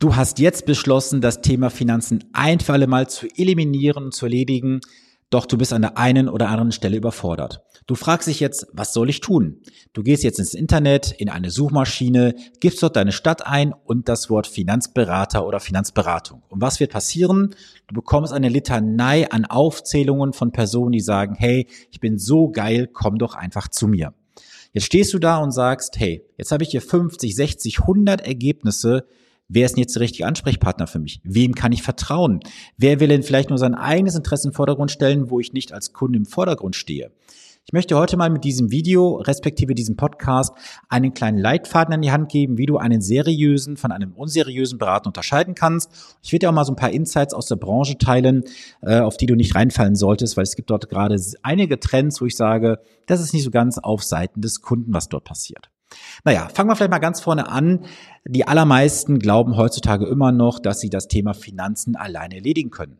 Du hast jetzt beschlossen, das Thema Finanzen ein für alle Mal zu eliminieren und zu erledigen, doch du bist an der einen oder anderen Stelle überfordert. Du fragst dich jetzt, was soll ich tun? Du gehst jetzt ins Internet, in eine Suchmaschine, gibst dort deine Stadt ein und das Wort Finanzberater oder Finanzberatung. Und was wird passieren? Du bekommst eine Litanei an Aufzählungen von Personen, die sagen, hey, ich bin so geil, komm doch einfach zu mir. Jetzt stehst du da und sagst, hey, jetzt habe ich hier 50, 60, 100 Ergebnisse, Wer ist denn jetzt der richtige Ansprechpartner für mich? Wem kann ich vertrauen? Wer will denn vielleicht nur sein eigenes Interesse im Vordergrund stellen, wo ich nicht als Kunde im Vordergrund stehe? Ich möchte heute mal mit diesem Video, respektive diesem Podcast, einen kleinen Leitfaden an die Hand geben, wie du einen seriösen von einem unseriösen Berater unterscheiden kannst. Ich werde dir auch mal so ein paar Insights aus der Branche teilen, äh, auf die du nicht reinfallen solltest, weil es gibt dort gerade einige Trends, wo ich sage, das ist nicht so ganz auf Seiten des Kunden, was dort passiert. Naja, fangen wir vielleicht mal ganz vorne an. Die allermeisten glauben heutzutage immer noch, dass sie das Thema Finanzen alleine erledigen können.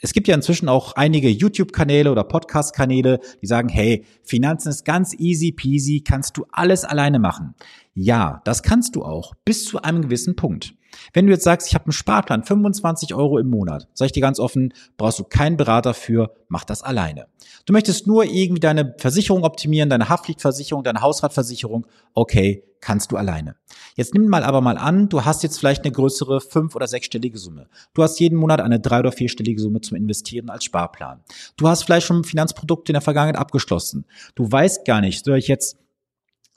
Es gibt ja inzwischen auch einige YouTube-Kanäle oder Podcast-Kanäle, die sagen, hey, Finanzen ist ganz easy peasy, kannst du alles alleine machen. Ja, das kannst du auch, bis zu einem gewissen Punkt. Wenn du jetzt sagst, ich habe einen Sparplan, 25 Euro im Monat, sage ich dir ganz offen, brauchst du keinen Berater für, mach das alleine. Du möchtest nur irgendwie deine Versicherung optimieren, deine Haftpflichtversicherung, deine Hausratversicherung, okay, kannst du alleine. Jetzt nimm mal aber mal an, du hast jetzt vielleicht eine größere fünf- oder sechsstellige Summe. Du hast jeden Monat eine drei- oder vierstellige Summe zum Investieren als Sparplan. Du hast vielleicht schon Finanzprodukte in der Vergangenheit abgeschlossen. Du weißt gar nicht, soll ich jetzt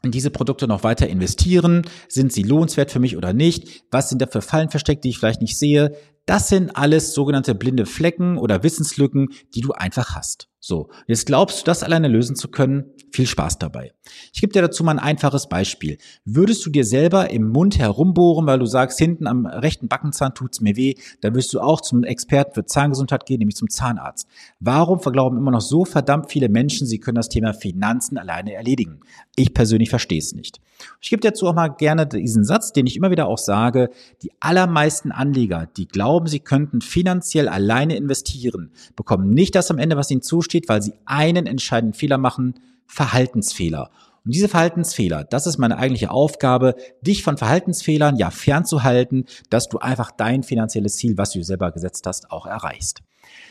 in diese Produkte noch weiter investieren? Sind sie lohnenswert für mich oder nicht? Was sind da für Fallen versteckt, die ich vielleicht nicht sehe? Das sind alles sogenannte blinde Flecken oder Wissenslücken, die du einfach hast. So, jetzt glaubst du, das alleine lösen zu können? Viel Spaß dabei. Ich gebe dir dazu mal ein einfaches Beispiel. Würdest du dir selber im Mund herumbohren, weil du sagst, hinten am rechten Backenzahn tut's mir weh, dann wirst du auch zum Experten für Zahngesundheit gehen, nämlich zum Zahnarzt. Warum verglauben immer noch so verdammt viele Menschen, sie können das Thema Finanzen alleine erledigen? Ich persönlich verstehe es nicht. Ich gebe dazu auch mal gerne diesen Satz, den ich immer wieder auch sage. Die allermeisten Anleger, die glauben, sie könnten finanziell alleine investieren, bekommen nicht das am Ende, was ihnen zusteht, weil sie einen entscheidenden Fehler machen, Verhaltensfehler. Und diese Verhaltensfehler, das ist meine eigentliche Aufgabe, dich von Verhaltensfehlern ja fernzuhalten, dass du einfach dein finanzielles Ziel, was du selber gesetzt hast, auch erreichst.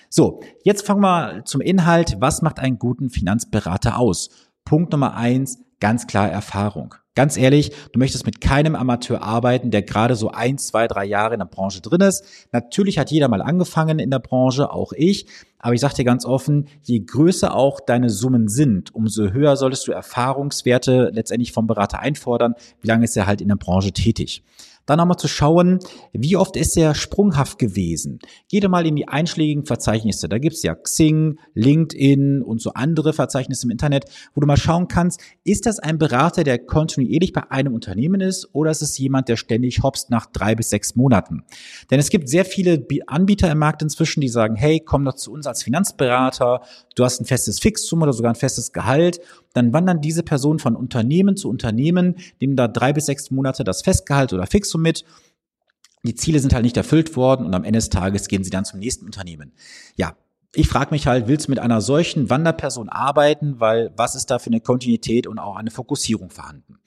So, jetzt fangen wir zum Inhalt. Was macht einen guten Finanzberater aus? Punkt Nummer eins, ganz klar Erfahrung. Ganz ehrlich, du möchtest mit keinem Amateur arbeiten, der gerade so ein, zwei, drei Jahre in der Branche drin ist. Natürlich hat jeder mal angefangen in der Branche, auch ich. Aber ich sage dir ganz offen, je größer auch deine Summen sind, umso höher solltest du Erfahrungswerte letztendlich vom Berater einfordern. Wie lange ist er halt in der Branche tätig? Dann nochmal zu schauen, wie oft ist er sprunghaft gewesen. Geh doch mal in die einschlägigen Verzeichnisse. Da gibt's ja Xing, LinkedIn und so andere Verzeichnisse im Internet, wo du mal schauen kannst, ist das ein Berater, der kontinuierlich bei einem Unternehmen ist oder ist es jemand, der ständig hopst nach drei bis sechs Monaten? Denn es gibt sehr viele Anbieter im Markt inzwischen, die sagen, hey, komm doch zu uns als Finanzberater, du hast ein festes Fixsum oder sogar ein festes Gehalt dann wandern diese Personen von Unternehmen zu Unternehmen, nehmen da drei bis sechs Monate das Festgehalt oder Fixum mit. Die Ziele sind halt nicht erfüllt worden und am Ende des Tages gehen sie dann zum nächsten Unternehmen. Ja, ich frage mich halt, willst du mit einer solchen Wanderperson arbeiten, weil was ist da für eine Kontinuität und auch eine Fokussierung vorhanden?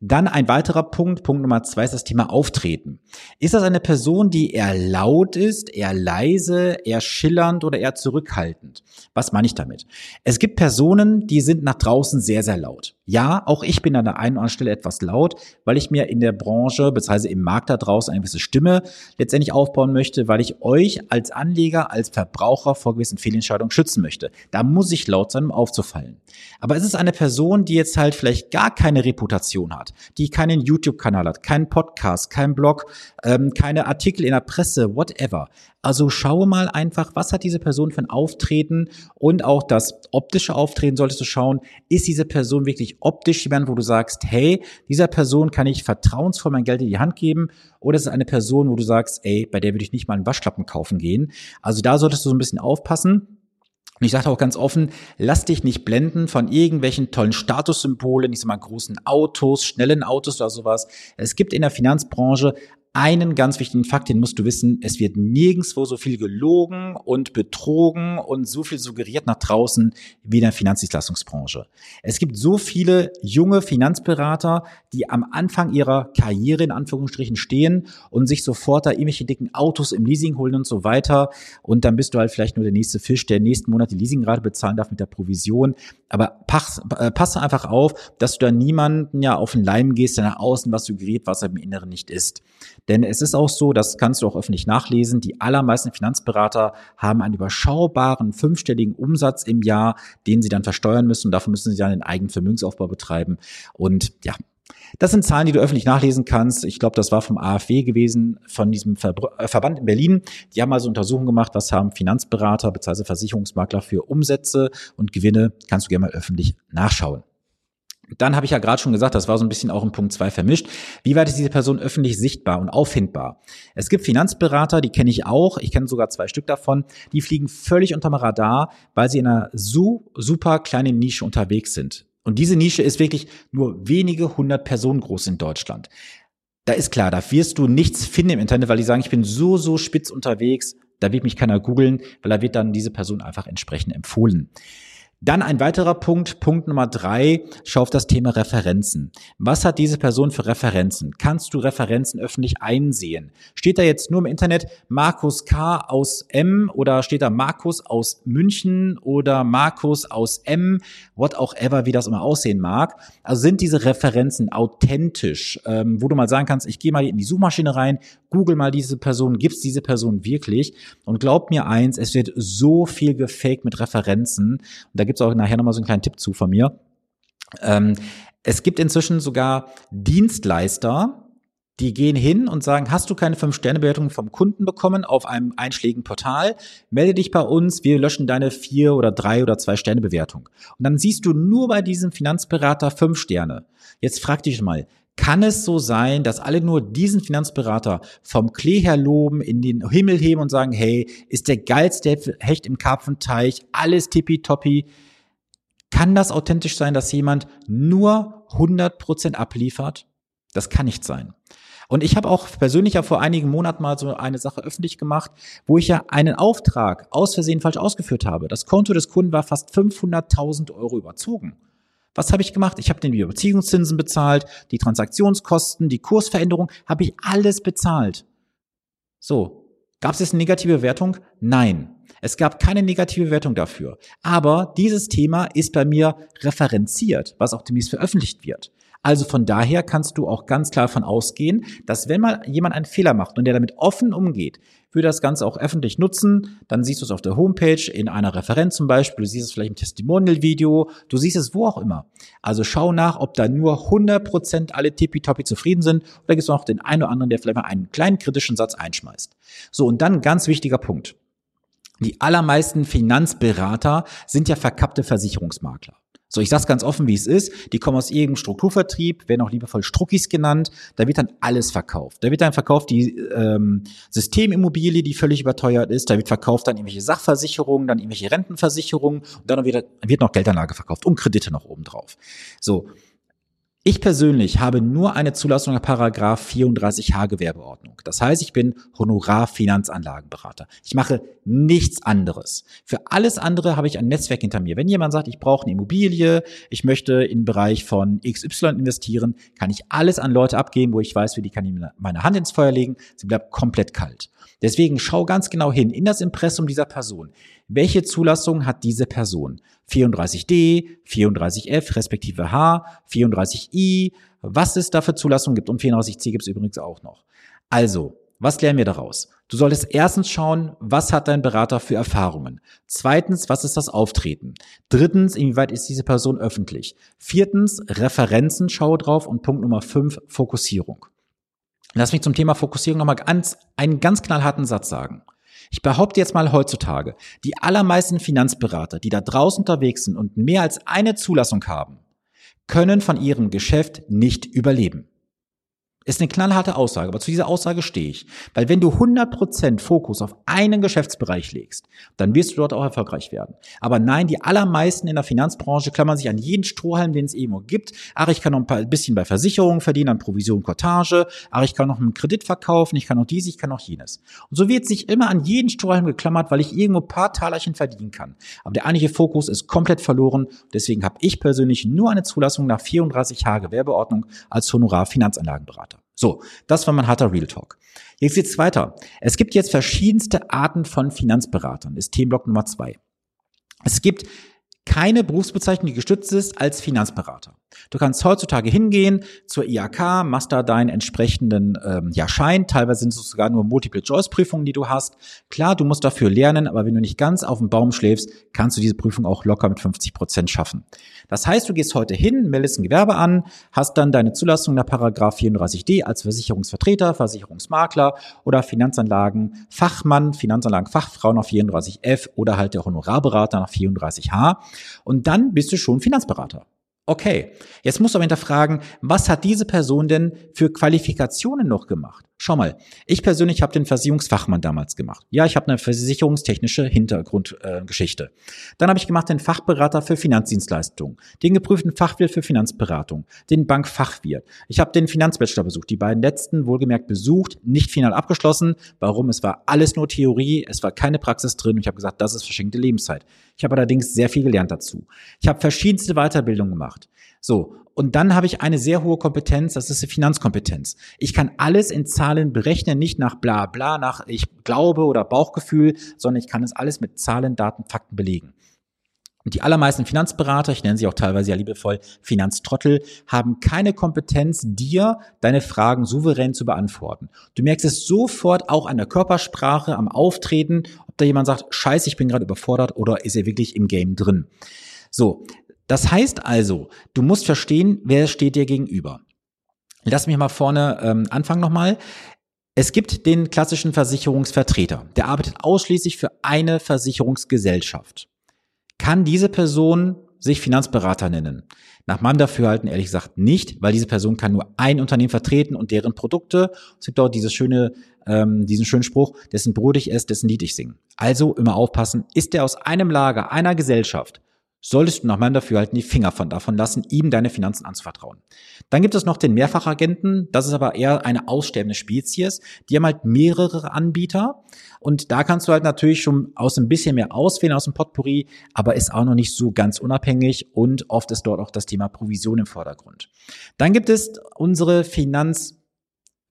Dann ein weiterer Punkt, Punkt Nummer zwei ist das Thema Auftreten. Ist das eine Person, die eher laut ist, eher leise, eher schillernd oder eher zurückhaltend? Was meine ich damit? Es gibt Personen, die sind nach draußen sehr, sehr laut. Ja, auch ich bin an der einen oder anderen Stelle etwas laut, weil ich mir in der Branche bzw. im Markt da draußen eine gewisse Stimme letztendlich aufbauen möchte, weil ich euch als Anleger, als Verbraucher vor gewissen Fehlentscheidungen schützen möchte. Da muss ich laut sein, um aufzufallen. Aber es ist eine Person, die jetzt halt vielleicht gar keine Reputation hat, die keinen YouTube-Kanal hat, keinen Podcast, keinen Blog, ähm, keine Artikel in der Presse, whatever. Also schaue mal einfach, was hat diese Person für ein Auftreten und auch das optische Auftreten solltest du schauen, ist diese Person wirklich optisch jemand, wo du sagst, hey, dieser Person kann ich vertrauensvoll mein Geld in die Hand geben oder ist es eine Person, wo du sagst, ey, bei der würde ich nicht mal einen Waschlappen kaufen gehen. Also da solltest du so ein bisschen aufpassen. Und ich sage auch ganz offen, lass dich nicht blenden von irgendwelchen tollen Statussymbolen, ich sag mal großen Autos, schnellen Autos oder sowas. Es gibt in der Finanzbranche einen ganz wichtigen Fakt, den musst du wissen, es wird nirgendswo so viel gelogen und betrogen und so viel suggeriert nach draußen wie in der Finanzdienstleistungsbranche. Es gibt so viele junge Finanzberater, die am Anfang ihrer Karriere in Anführungsstrichen stehen und sich sofort da irgendwelche dicken Autos im Leasing holen und so weiter. Und dann bist du halt vielleicht nur der nächste Fisch, der nächsten Monat die Leasingrate bezahlen darf mit der Provision. Aber pass, äh, passe einfach auf, dass du da niemanden ja auf den Leim gehst, der nach außen was suggeriert, was er im Inneren nicht ist. Denn es ist auch so, das kannst du auch öffentlich nachlesen, die allermeisten Finanzberater haben einen überschaubaren fünfstelligen Umsatz im Jahr, den sie dann versteuern müssen. Und dafür müssen sie dann den eigenen Vermögensaufbau betreiben. Und ja, das sind Zahlen, die du öffentlich nachlesen kannst. Ich glaube, das war vom AfW gewesen, von diesem Ver äh, Verband in Berlin. Die haben also Untersuchungen gemacht, was haben Finanzberater bzw. Versicherungsmakler für Umsätze und Gewinne. Kannst du gerne mal öffentlich nachschauen. Dann habe ich ja gerade schon gesagt, das war so ein bisschen auch in Punkt zwei vermischt. Wie weit ist diese Person öffentlich sichtbar und auffindbar? Es gibt Finanzberater, die kenne ich auch, ich kenne sogar zwei Stück davon, die fliegen völlig unterm Radar, weil sie in einer so super kleinen Nische unterwegs sind. Und diese Nische ist wirklich nur wenige hundert Personen groß in Deutschland. Da ist klar, da wirst du nichts finden im Internet, weil die sagen, ich bin so, so spitz unterwegs, da wird mich keiner googeln, weil da wird dann diese Person einfach entsprechend empfohlen. Dann ein weiterer Punkt, Punkt Nummer drei, schau auf das Thema Referenzen. Was hat diese Person für Referenzen? Kannst du Referenzen öffentlich einsehen? Steht da jetzt nur im Internet Markus K. aus M oder steht da Markus aus München oder Markus aus M, what auch ever, wie das immer aussehen mag? Also sind diese Referenzen authentisch, ähm, wo du mal sagen kannst, ich gehe mal in die Suchmaschine rein, google mal diese Person, gibt's diese Person wirklich? Und glaub mir eins, es wird so viel gefaked mit Referenzen. Und da gibt's auch nachher nochmal so einen kleinen Tipp zu von mir. Ähm, es gibt inzwischen sogar Dienstleister, die gehen hin und sagen, hast du keine Fünf-Sterne-Bewertung vom Kunden bekommen auf einem einschlägigen Portal? Melde dich bei uns, wir löschen deine vier oder drei oder zwei Sterne-Bewertung. Und dann siehst du nur bei diesem Finanzberater fünf Sterne. Jetzt frag dich mal, kann es so sein, dass alle nur diesen Finanzberater vom Klee her loben, in den Himmel heben und sagen, hey, ist der geilste Hecht im Karpfenteich, alles tippitoppi. Kann das authentisch sein, dass jemand nur 100% abliefert? Das kann nicht sein. Und ich habe auch persönlich ja vor einigen Monaten mal so eine Sache öffentlich gemacht, wo ich ja einen Auftrag aus Versehen falsch ausgeführt habe. Das Konto des Kunden war fast 500.000 Euro überzogen. Was habe ich gemacht? Ich habe den Überziehungszinsen bezahlt, die Transaktionskosten, die Kursveränderung, habe ich alles bezahlt. So, gab es jetzt eine negative Wertung? Nein. Es gab keine negative Wertung dafür. Aber dieses Thema ist bei mir referenziert, was auch demnächst veröffentlicht wird. Also von daher kannst du auch ganz klar davon ausgehen, dass wenn mal jemand einen Fehler macht und der damit offen umgeht, würde das Ganze auch öffentlich nutzen. Dann siehst du es auf der Homepage, in einer Referenz zum Beispiel, du siehst es vielleicht im Testimonial-Video, du siehst es wo auch immer. Also schau nach, ob da nur 100% alle tippitoppi zufrieden sind oder gibt es noch den einen oder anderen, der vielleicht mal einen kleinen kritischen Satz einschmeißt. So, und dann ganz wichtiger Punkt. Die allermeisten Finanzberater sind ja verkappte Versicherungsmakler. So, ich sag's ganz offen, wie es ist. Die kommen aus irgendeinem Strukturvertrieb, werden auch liebevoll Struckis genannt. Da wird dann alles verkauft. Da wird dann verkauft die ähm, Systemimmobilie, die völlig überteuert ist. Da wird verkauft dann irgendwelche Sachversicherungen, dann irgendwelche Rentenversicherungen und dann wird, wird noch Geldanlage verkauft und Kredite noch oben drauf. So, ich persönlich habe nur eine Zulassung nach Paragraph 34h Gewerbeordnung. Das heißt, ich bin Honorarfinanzanlagenberater. Ich mache nichts anderes. Für alles andere habe ich ein Netzwerk hinter mir. Wenn jemand sagt, ich brauche eine Immobilie, ich möchte im Bereich von XY investieren, kann ich alles an Leute abgeben, wo ich weiß, wie die kann ich meine Hand ins Feuer legen. Sie bleibt komplett kalt. Deswegen schau ganz genau hin in das Impressum dieser Person. Welche Zulassung hat diese Person? 34D, 34F, respektive H, 34I, was es da für Zulassungen gibt. Und 34C gibt es übrigens auch noch. Also, was lernen wir daraus? Du solltest erstens schauen, was hat dein Berater für Erfahrungen? Zweitens, was ist das Auftreten? Drittens, inwieweit ist diese Person öffentlich? Viertens, Referenzen, schaue drauf. Und Punkt Nummer fünf, Fokussierung. Lass mich zum Thema Fokussierung nochmal ganz, einen ganz knallharten Satz sagen. Ich behaupte jetzt mal heutzutage, die allermeisten Finanzberater, die da draußen unterwegs sind und mehr als eine Zulassung haben, können von ihrem Geschäft nicht überleben. Ist eine knallharte Aussage, aber zu dieser Aussage stehe ich. Weil wenn du 100% Fokus auf einen Geschäftsbereich legst, dann wirst du dort auch erfolgreich werden. Aber nein, die allermeisten in der Finanzbranche klammern sich an jeden Strohhalm, den es irgendwo gibt. Ach, ich kann noch ein bisschen bei Versicherungen verdienen, an Provision, Cortage. Ach, ich kann noch einen Kredit verkaufen, ich kann noch dies, ich kann noch jenes. Und so wird sich immer an jeden Strohhalm geklammert, weil ich irgendwo ein paar Talerchen verdienen kann. Aber der eigentliche Fokus ist komplett verloren. Deswegen habe ich persönlich nur eine Zulassung nach 34 H Gewerbeordnung als Honorar-Finanzanlagenberater. So, das war mein harter Real Talk. Jetzt geht's weiter. Es gibt jetzt verschiedenste Arten von Finanzberatern. Ist Themenblock Nummer zwei. Es gibt keine Berufsbezeichnung, die gestützt ist als Finanzberater. Du kannst heutzutage hingehen zur IAK, machst da deinen entsprechenden ähm, ja, Schein. Teilweise sind es sogar nur Multiple-Choice-Prüfungen, die du hast. Klar, du musst dafür lernen, aber wenn du nicht ganz auf dem Baum schläfst, kannst du diese Prüfung auch locker mit 50 Prozent schaffen. Das heißt, du gehst heute hin, meldest ein Gewerbe an, hast dann deine Zulassung nach Paragraph 34d als Versicherungsvertreter, Versicherungsmakler oder Finanzanlagenfachmann, Finanzanlagenfachfrau nach 34f oder halt der Honorarberater nach 34h. Und dann bist du schon Finanzberater. Okay, jetzt musst du aber hinterfragen, was hat diese Person denn für Qualifikationen noch gemacht? Schau mal, ich persönlich habe den Versicherungsfachmann damals gemacht. Ja, ich habe eine versicherungstechnische Hintergrundgeschichte. Äh, Dann habe ich gemacht den Fachberater für Finanzdienstleistungen, den geprüften Fachwirt für Finanzberatung, den Bankfachwirt. Ich habe den Finanzbachelor besucht, die beiden letzten wohlgemerkt besucht, nicht final abgeschlossen. Warum? Es war alles nur Theorie, es war keine Praxis drin und ich habe gesagt, das ist verschenkte Lebenszeit. Ich habe allerdings sehr viel gelernt dazu. Ich habe verschiedenste Weiterbildungen gemacht. So, und dann habe ich eine sehr hohe Kompetenz, das ist die Finanzkompetenz. Ich kann alles in Zahlen berechnen, nicht nach bla bla, nach ich glaube oder Bauchgefühl, sondern ich kann es alles mit Zahlen, Daten, Fakten belegen. Und die allermeisten Finanzberater, ich nenne sie auch teilweise ja liebevoll Finanztrottel, haben keine Kompetenz, dir deine Fragen souverän zu beantworten. Du merkst es sofort auch an der Körpersprache, am Auftreten, ob da jemand sagt, scheiße, ich bin gerade überfordert oder ist er wirklich im Game drin. So, das heißt also, du musst verstehen, wer steht dir gegenüber. Lass mich mal vorne ähm, anfangen nochmal. Es gibt den klassischen Versicherungsvertreter, der arbeitet ausschließlich für eine Versicherungsgesellschaft. Kann diese Person sich Finanzberater nennen? Nach meinem Dafürhalten ehrlich gesagt nicht, weil diese Person kann nur ein Unternehmen vertreten und deren Produkte. Es gibt dort dieses schöne, ähm, diesen schönen Spruch, dessen Brot ich esse, dessen Lied ich singe. Also immer aufpassen, ist der aus einem Lager, einer Gesellschaft, solltest du nach meinem Dafürhalten die Finger von davon lassen, ihm deine Finanzen anzuvertrauen. Dann gibt es noch den Mehrfachagenten, das ist aber eher eine aussterbende Spezies. Die haben halt mehrere Anbieter und da kannst du halt natürlich schon aus ein bisschen mehr auswählen aus dem Potpourri, aber ist auch noch nicht so ganz unabhängig und oft ist dort auch das Thema Provision im Vordergrund. Dann gibt es unsere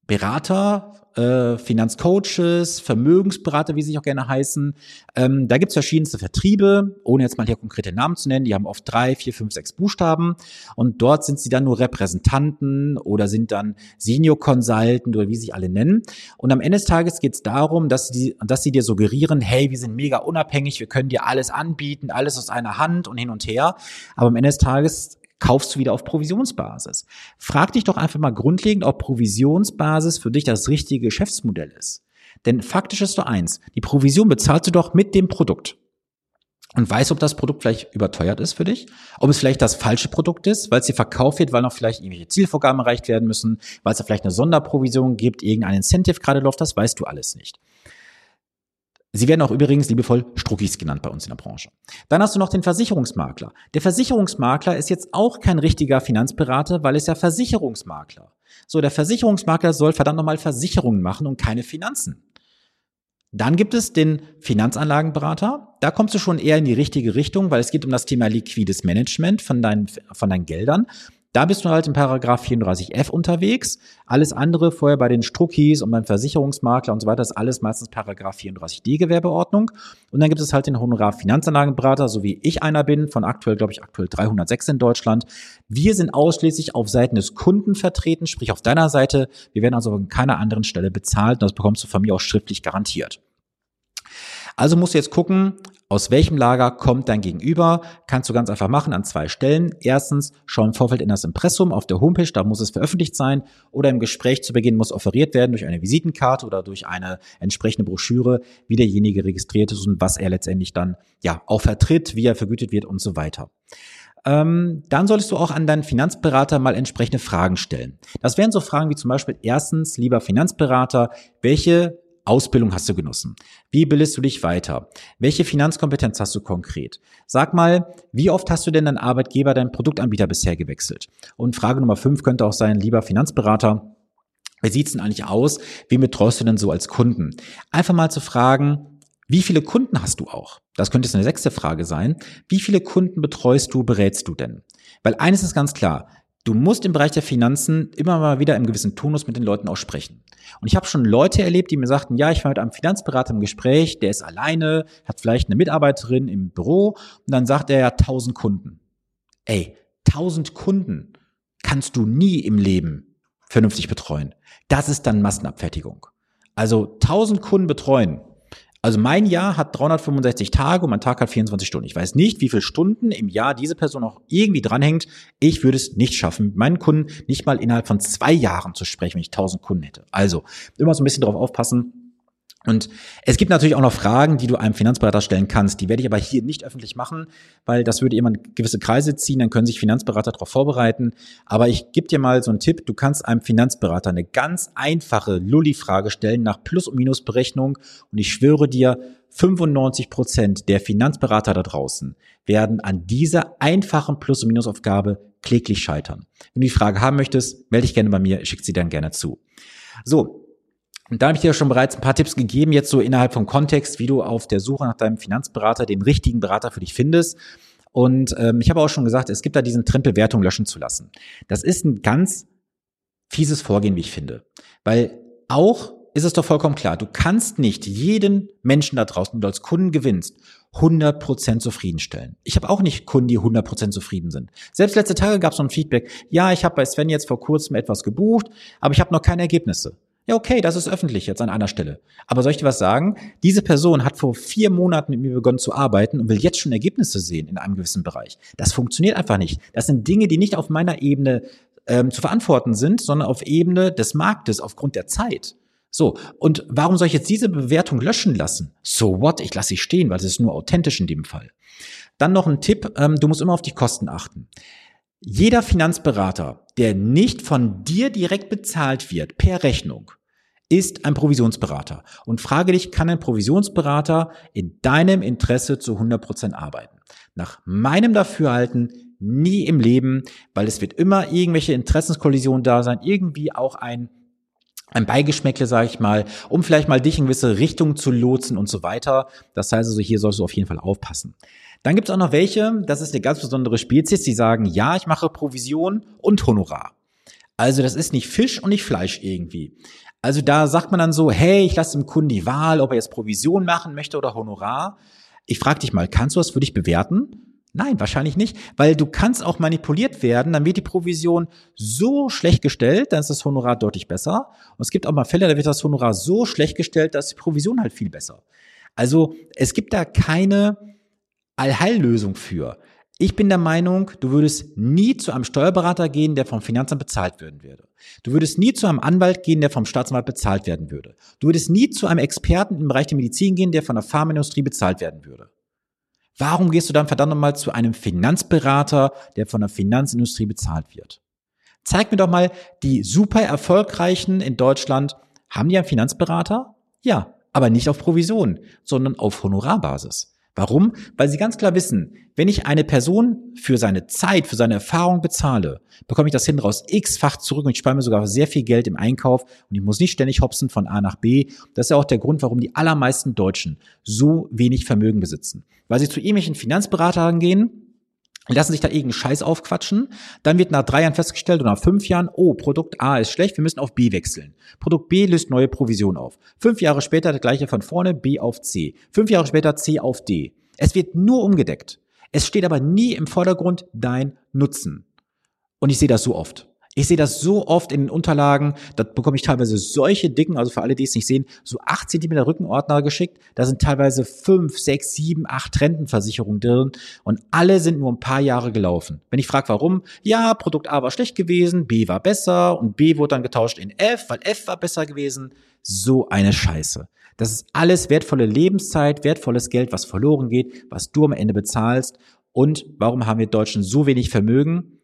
Finanzberater, äh, Finanzcoaches, Vermögensberater, wie sie auch gerne heißen. Ähm, da gibt's verschiedenste Vertriebe, ohne jetzt mal hier konkrete Namen zu nennen. Die haben oft drei, vier, fünf, sechs Buchstaben. Und dort sind sie dann nur Repräsentanten oder sind dann Senior Consultant oder wie sie alle nennen. Und am Ende des Tages geht's darum, dass sie, dass sie dir suggerieren, hey, wir sind mega unabhängig, wir können dir alles anbieten, alles aus einer Hand und hin und her. Aber am Ende des Tages kaufst du wieder auf Provisionsbasis. Frag dich doch einfach mal grundlegend, ob Provisionsbasis für dich das richtige Geschäftsmodell ist. Denn faktisch ist doch eins, die Provision bezahlst du doch mit dem Produkt. Und weißt, ob das Produkt vielleicht überteuert ist für dich, ob es vielleicht das falsche Produkt ist, weil es dir verkauft wird, weil noch vielleicht irgendwelche Zielvorgaben erreicht werden müssen, weil es da vielleicht eine Sonderprovision gibt, irgendein Incentive gerade läuft, das weißt du alles nicht. Sie werden auch übrigens liebevoll Struckis genannt bei uns in der Branche. Dann hast du noch den Versicherungsmakler. Der Versicherungsmakler ist jetzt auch kein richtiger Finanzberater, weil es ja Versicherungsmakler. So, der Versicherungsmakler soll verdammt nochmal Versicherungen machen und keine Finanzen. Dann gibt es den Finanzanlagenberater. Da kommst du schon eher in die richtige Richtung, weil es geht um das Thema liquides Management von deinen, von deinen Geldern. Da bist du halt im Paragraph 34f unterwegs. Alles andere vorher bei den Struckis und beim Versicherungsmakler und so weiter ist alles meistens Paragraph 34d Gewerbeordnung. Und dann gibt es halt den Honorar Finanzanlagenberater, so wie ich einer bin, von aktuell, glaube ich, aktuell 306 in Deutschland. Wir sind ausschließlich auf Seiten des Kunden vertreten, sprich auf deiner Seite. Wir werden also an keiner anderen Stelle bezahlt und das bekommst du von mir auch schriftlich garantiert. Also musst du jetzt gucken, aus welchem Lager kommt dein Gegenüber? Kannst du ganz einfach machen an zwei Stellen. Erstens, schau im Vorfeld in das Impressum auf der Homepage, da muss es veröffentlicht sein. Oder im Gespräch zu Beginn muss offeriert werden durch eine Visitenkarte oder durch eine entsprechende Broschüre, wie derjenige registriert ist und was er letztendlich dann ja auch vertritt, wie er vergütet wird und so weiter. ähm, dann solltest du auch an deinen Finanzberater mal entsprechende Fragen stellen. Das wären so Fragen wie zum Beispiel erstens, lieber Finanzberater, welche Ausbildung hast du genossen? Wie bildest du dich weiter? Welche Finanzkompetenz hast du konkret? Sag mal, wie oft hast du denn deinen Arbeitgeber, deinen Produktanbieter bisher gewechselt? Und Frage Nummer fünf könnte auch sein, lieber Finanzberater, wie sieht's denn eigentlich aus? Wie betreust du denn so als Kunden? Einfach mal zu fragen, wie viele Kunden hast du auch? Das könnte jetzt eine sechste Frage sein. Wie viele Kunden betreust du, berätst du denn? Weil eines ist ganz klar, du musst im Bereich der Finanzen immer mal wieder im gewissen Tonus mit den Leuten auch sprechen. Und ich habe schon Leute erlebt, die mir sagten, ja, ich war mit einem Finanzberater im Gespräch, der ist alleine, hat vielleicht eine Mitarbeiterin im Büro und dann sagt er ja 1000 Kunden. Ey, 1000 Kunden kannst du nie im Leben vernünftig betreuen. Das ist dann Massenabfertigung. Also 1000 Kunden betreuen, also mein Jahr hat 365 Tage und mein Tag hat 24 Stunden. Ich weiß nicht, wie viele Stunden im Jahr diese Person auch irgendwie dranhängt. Ich würde es nicht schaffen, mit meinen Kunden nicht mal innerhalb von zwei Jahren zu sprechen, wenn ich 1000 Kunden hätte. Also immer so ein bisschen drauf aufpassen, und es gibt natürlich auch noch Fragen, die du einem Finanzberater stellen kannst. Die werde ich aber hier nicht öffentlich machen, weil das würde immer gewisse Kreise ziehen. Dann können sich Finanzberater darauf vorbereiten. Aber ich gebe dir mal so einen Tipp. Du kannst einem Finanzberater eine ganz einfache Lulli-Frage stellen nach Plus- und Minusberechnung. Und ich schwöre dir, 95 Prozent der Finanzberater da draußen werden an dieser einfachen Plus- und Minusaufgabe kläglich scheitern. Wenn du die Frage haben möchtest, melde dich gerne bei mir. Ich schicke sie dann gerne zu. So, und da habe ich dir schon bereits ein paar Tipps gegeben, jetzt so innerhalb vom Kontext, wie du auf der Suche nach deinem Finanzberater den richtigen Berater für dich findest. Und ähm, ich habe auch schon gesagt, es gibt da diesen Trend Bewertung löschen zu lassen. Das ist ein ganz fieses Vorgehen, wie ich finde. Weil auch ist es doch vollkommen klar, du kannst nicht jeden Menschen da draußen, den du als Kunden gewinnst, 100% zufriedenstellen. Ich habe auch nicht Kunden, die 100% zufrieden sind. Selbst letzte Tage gab es so ein Feedback, ja, ich habe bei Sven jetzt vor kurzem etwas gebucht, aber ich habe noch keine Ergebnisse. Ja, okay, das ist öffentlich jetzt an einer Stelle. Aber soll ich dir was sagen? Diese Person hat vor vier Monaten mit mir begonnen zu arbeiten und will jetzt schon Ergebnisse sehen in einem gewissen Bereich. Das funktioniert einfach nicht. Das sind Dinge, die nicht auf meiner Ebene ähm, zu verantworten sind, sondern auf Ebene des Marktes, aufgrund der Zeit. So, und warum soll ich jetzt diese Bewertung löschen lassen? So what? Ich lasse sie stehen, weil es ist nur authentisch in dem Fall. Dann noch ein Tipp, ähm, du musst immer auf die Kosten achten. Jeder Finanzberater, der nicht von dir direkt bezahlt wird per Rechnung, ist ein Provisionsberater. Und frage dich, kann ein Provisionsberater in deinem Interesse zu 100 Prozent arbeiten? Nach meinem Dafürhalten nie im Leben, weil es wird immer irgendwelche Interessenskollisionen da sein, irgendwie auch ein ein Beigeschmäckle, sage ich mal, um vielleicht mal dich in gewisse Richtungen zu lotsen und so weiter. Das heißt also, hier solltest du auf jeden Fall aufpassen. Dann gibt es auch noch welche, das ist eine ganz besondere Spezies, die sagen, ja, ich mache Provision und Honorar. Also das ist nicht Fisch und nicht Fleisch irgendwie. Also da sagt man dann so, hey, ich lasse dem Kunden die Wahl, ob er jetzt Provision machen möchte oder Honorar. Ich frage dich mal, kannst du das für dich bewerten? Nein, wahrscheinlich nicht, weil du kannst auch manipuliert werden, dann wird die Provision so schlecht gestellt, dann ist das Honorar deutlich besser. Und es gibt auch mal Fälle, da wird das Honorar so schlecht gestellt, dass die Provision halt viel besser. Also es gibt da keine Allheillösung für. Ich bin der Meinung, du würdest nie zu einem Steuerberater gehen, der vom Finanzamt bezahlt werden würde. Du würdest nie zu einem Anwalt gehen, der vom Staatsanwalt bezahlt werden würde. Du würdest nie zu einem Experten im Bereich der Medizin gehen, der von der Pharmaindustrie bezahlt werden würde. Warum gehst du dann verdammt nochmal zu einem Finanzberater, der von der Finanzindustrie bezahlt wird? Zeig mir doch mal, die super erfolgreichen in Deutschland, haben die einen Finanzberater? Ja, aber nicht auf Provision, sondern auf Honorarbasis. Warum? Weil sie ganz klar wissen, wenn ich eine Person für seine Zeit, für seine Erfahrung bezahle, bekomme ich das hinten raus x-fach zurück und ich spare mir sogar sehr viel Geld im Einkauf und ich muss nicht ständig hopsen von A nach B. Das ist ja auch der Grund, warum die allermeisten Deutschen so wenig Vermögen besitzen. Weil sie zu irgendwelchen Finanzberatern gehen, lassen sich da irgendeinen Scheiß aufquatschen. Dann wird nach drei Jahren festgestellt oder nach fünf Jahren, oh, Produkt A ist schlecht, wir müssen auf B wechseln. Produkt B löst neue Provision auf. Fünf Jahre später das gleiche von vorne, B auf C. Fünf Jahre später C auf D. Es wird nur umgedeckt. Es steht aber nie im Vordergrund dein Nutzen. Und ich sehe das so oft. Ich sehe das so oft in den Unterlagen, da bekomme ich teilweise solche dicken, also für alle, die es nicht sehen, so acht Zentimeter Rückenordner geschickt. Da sind teilweise fünf, sechs, sieben, acht Rentenversicherungen drin und alle sind nur ein paar Jahre gelaufen. Wenn ich frage, warum, ja, Produkt A war schlecht gewesen, B war besser und B wurde dann getauscht in F, weil F war besser gewesen. So eine Scheiße. Das ist alles wertvolle Lebenszeit, wertvolles Geld, was verloren geht, was du am Ende bezahlst Und warum haben wir Deutschen so wenig Vermögen?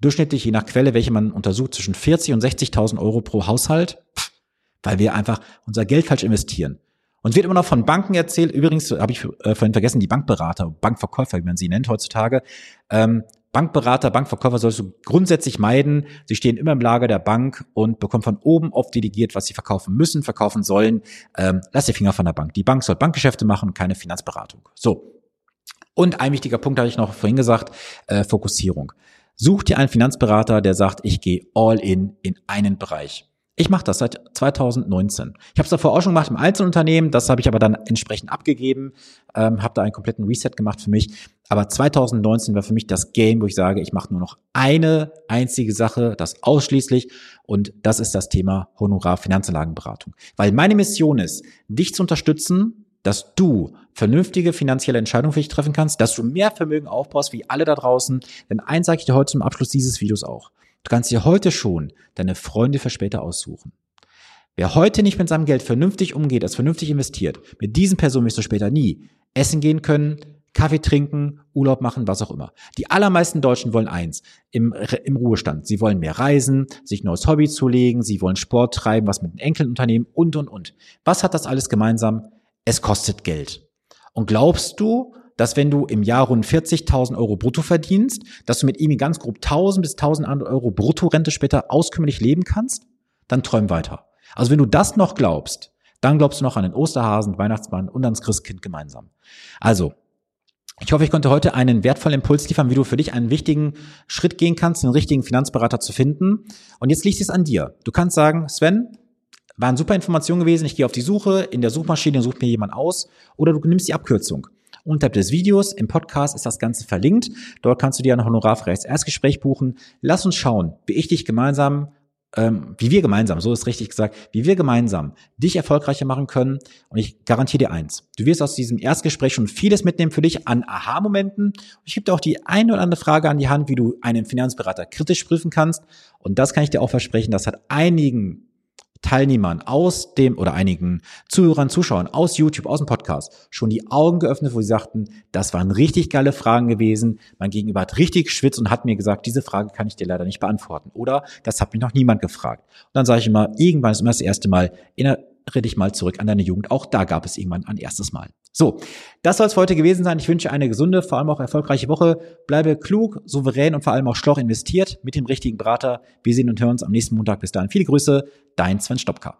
Durchschnittlich je nach Quelle, welche man untersucht, zwischen 40 und 60.000 Euro pro Haushalt, weil wir einfach unser Geld falsch investieren. Und wird immer noch von Banken erzählt. Übrigens habe ich äh, vorhin vergessen, die Bankberater, Bankverkäufer, wie man sie nennt heutzutage. Ähm, Bankberater, Bankverkäufer sollst du grundsätzlich meiden. Sie stehen immer im Lager der Bank und bekommen von oben oft delegiert, was sie verkaufen müssen, verkaufen sollen. Ähm, lass die Finger von der Bank. Die Bank soll Bankgeschäfte machen, keine Finanzberatung. So. Und ein wichtiger Punkt habe ich noch vorhin gesagt, äh, Fokussierung. Such dir einen Finanzberater, der sagt, ich gehe all in in einen Bereich. Ich mache das seit 2019. Ich habe es davor auch schon gemacht im Einzelunternehmen, das habe ich aber dann entsprechend abgegeben, ähm, habe da einen kompletten Reset gemacht für mich. Aber 2019 war für mich das Game, wo ich sage, ich mache nur noch eine einzige Sache, das ausschließlich, und das ist das Thema Honorar Finanzanlagenberatung. Weil meine Mission ist, dich zu unterstützen, dass du vernünftige finanzielle Entscheidungen für dich treffen kannst, dass du mehr Vermögen aufbaust wie alle da draußen. Denn eins sage ich dir heute zum Abschluss dieses Videos auch. Du kannst dir heute schon deine Freunde für später aussuchen. Wer heute nicht mit seinem Geld vernünftig umgeht, es vernünftig investiert, mit diesen Personen wirst du später nie essen gehen können, Kaffee trinken, Urlaub machen, was auch immer. Die allermeisten Deutschen wollen eins, im, im Ruhestand. Sie wollen mehr reisen, sich neues Hobby zulegen, sie wollen Sport treiben, was mit den Enkeln unternehmen und, und, und. Was hat das alles gemeinsam? Es kostet Geld. Und glaubst du, dass wenn du im Jahr rund 40.000 Euro brutto verdienst, dass du mit ihm ganz grob 1.000 bis 1.100 Euro Bruttorente später auskümmerlich leben kannst? Dann träum weiter. Also wenn du das noch glaubst, dann glaubst du noch an den Osterhasen, Weihnachtsmann und ans Christkind gemeinsam. Also, ich hoffe, ich konnte heute einen wertvollen Impuls liefern, wie du für dich einen wichtigen Schritt gehen kannst, einen richtigen Finanzberater zu finden. Und jetzt liegt es an dir. Du kannst sagen, Sven, waren super Informationen gewesen, ich gehe auf die Suche, in der Suchmaschine sucht mir jemand aus oder du nimmst die Abkürzung. Unterhalb des Videos im Podcast ist das Ganze verlinkt. Dort kannst du dir ein honorarfreies Erstgespräch buchen. Lass uns schauen, wie ich dich gemeinsam ähm, wie wir gemeinsam, so ist richtig gesagt, wie wir gemeinsam dich erfolgreicher machen können. Und ich garantiere dir eins, du wirst aus diesem Erstgespräch schon vieles mitnehmen für dich an Aha-Momenten. Ich gebe dir auch die eine oder andere Frage an die Hand, wie du einen Finanzberater kritisch prüfen kannst. Und das kann ich dir auch versprechen, das hat einigen Teilnehmern aus dem oder einigen Zuhörern, Zuschauern aus YouTube, aus dem Podcast schon die Augen geöffnet, wo sie sagten, das waren richtig geile Fragen gewesen. Mein Gegenüber hat richtig geschwitzt und hat mir gesagt, diese Frage kann ich dir leider nicht beantworten. Oder das hat mich noch niemand gefragt. Und dann sage ich immer, irgendwann ist immer das erste Mal, erinnere dich mal zurück an deine Jugend. Auch da gab es irgendwann ein erstes Mal. So, das soll es für heute gewesen sein. Ich wünsche eine gesunde, vor allem auch erfolgreiche Woche. Bleibe klug, souverän und vor allem auch schloch investiert mit dem richtigen Berater. Wir sehen und hören uns am nächsten Montag. Bis dahin viele Grüße, dein Sven Stopka.